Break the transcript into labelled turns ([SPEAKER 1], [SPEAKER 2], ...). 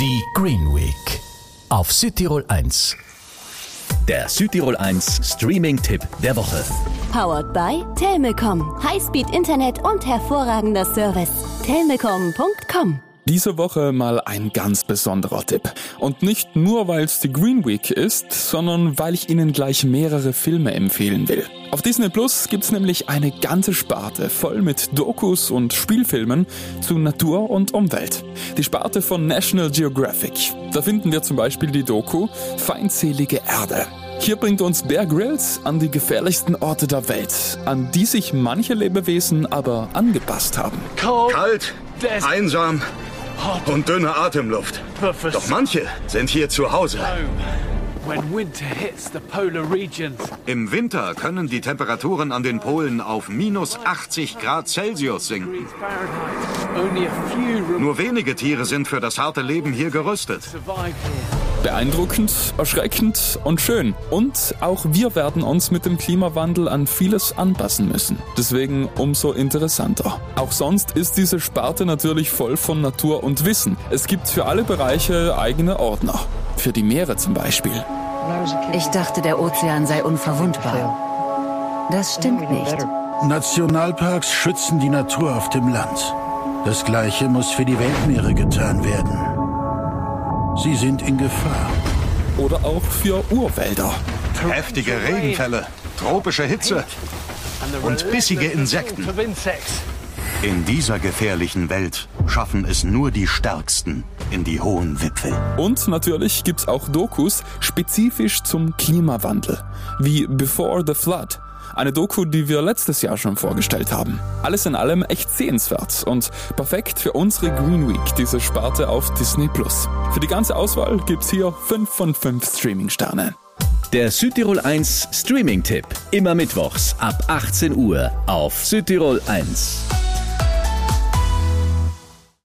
[SPEAKER 1] Die Green Week auf Südtirol 1. Der Südtirol 1 Streaming-Tipp der Woche.
[SPEAKER 2] Powered by Telmecom. Highspeed Internet und hervorragender Service. Telmecom.com
[SPEAKER 3] diese Woche mal ein ganz besonderer Tipp. Und nicht nur, weil es die Green Week ist, sondern weil ich Ihnen gleich mehrere Filme empfehlen will. Auf Disney Plus gibt's nämlich eine ganze Sparte voll mit Dokus und Spielfilmen zu Natur und Umwelt. Die Sparte von National Geographic. Da finden wir zum Beispiel die Doku Feindselige Erde. Hier bringt uns Bear Grylls an die gefährlichsten Orte der Welt, an die sich manche Lebewesen aber angepasst haben.
[SPEAKER 4] Kalt, einsam und dünne Atemluft. Doch manche sind hier zu Hause. Im Winter können die Temperaturen an den Polen auf minus 80 Grad Celsius sinken. Nur wenige Tiere sind für das harte Leben hier gerüstet.
[SPEAKER 3] Beeindruckend, erschreckend und schön. Und auch wir werden uns mit dem Klimawandel an vieles anpassen müssen. Deswegen umso interessanter. Auch sonst ist diese Sparte natürlich voll von Natur und Wissen. Es gibt für alle Bereiche eigene Ordner. Für die Meere zum Beispiel.
[SPEAKER 5] Ich dachte, der Ozean sei unverwundbar. Das stimmt nicht.
[SPEAKER 6] Nationalparks schützen die Natur auf dem Land. Das Gleiche muss für die Weltmeere getan werden. Sie sind in Gefahr.
[SPEAKER 3] Oder auch für Urwälder.
[SPEAKER 4] Heftige Regenfälle, tropische Hitze und bissige Insekten. In dieser gefährlichen Welt schaffen es nur die Stärksten in die hohen Wipfel.
[SPEAKER 3] Und natürlich gibt's auch Dokus spezifisch zum Klimawandel, wie Before the Flood eine Doku, die wir letztes Jahr schon vorgestellt haben. Alles in allem echt sehenswert und perfekt für unsere Green Week, diese Sparte auf Disney Plus. Für die ganze Auswahl gibt's hier 5 von 5 Streaming-Sterne.
[SPEAKER 1] Der Südtirol 1 Streaming-Tipp. Immer mittwochs ab 18 Uhr auf Südtirol 1.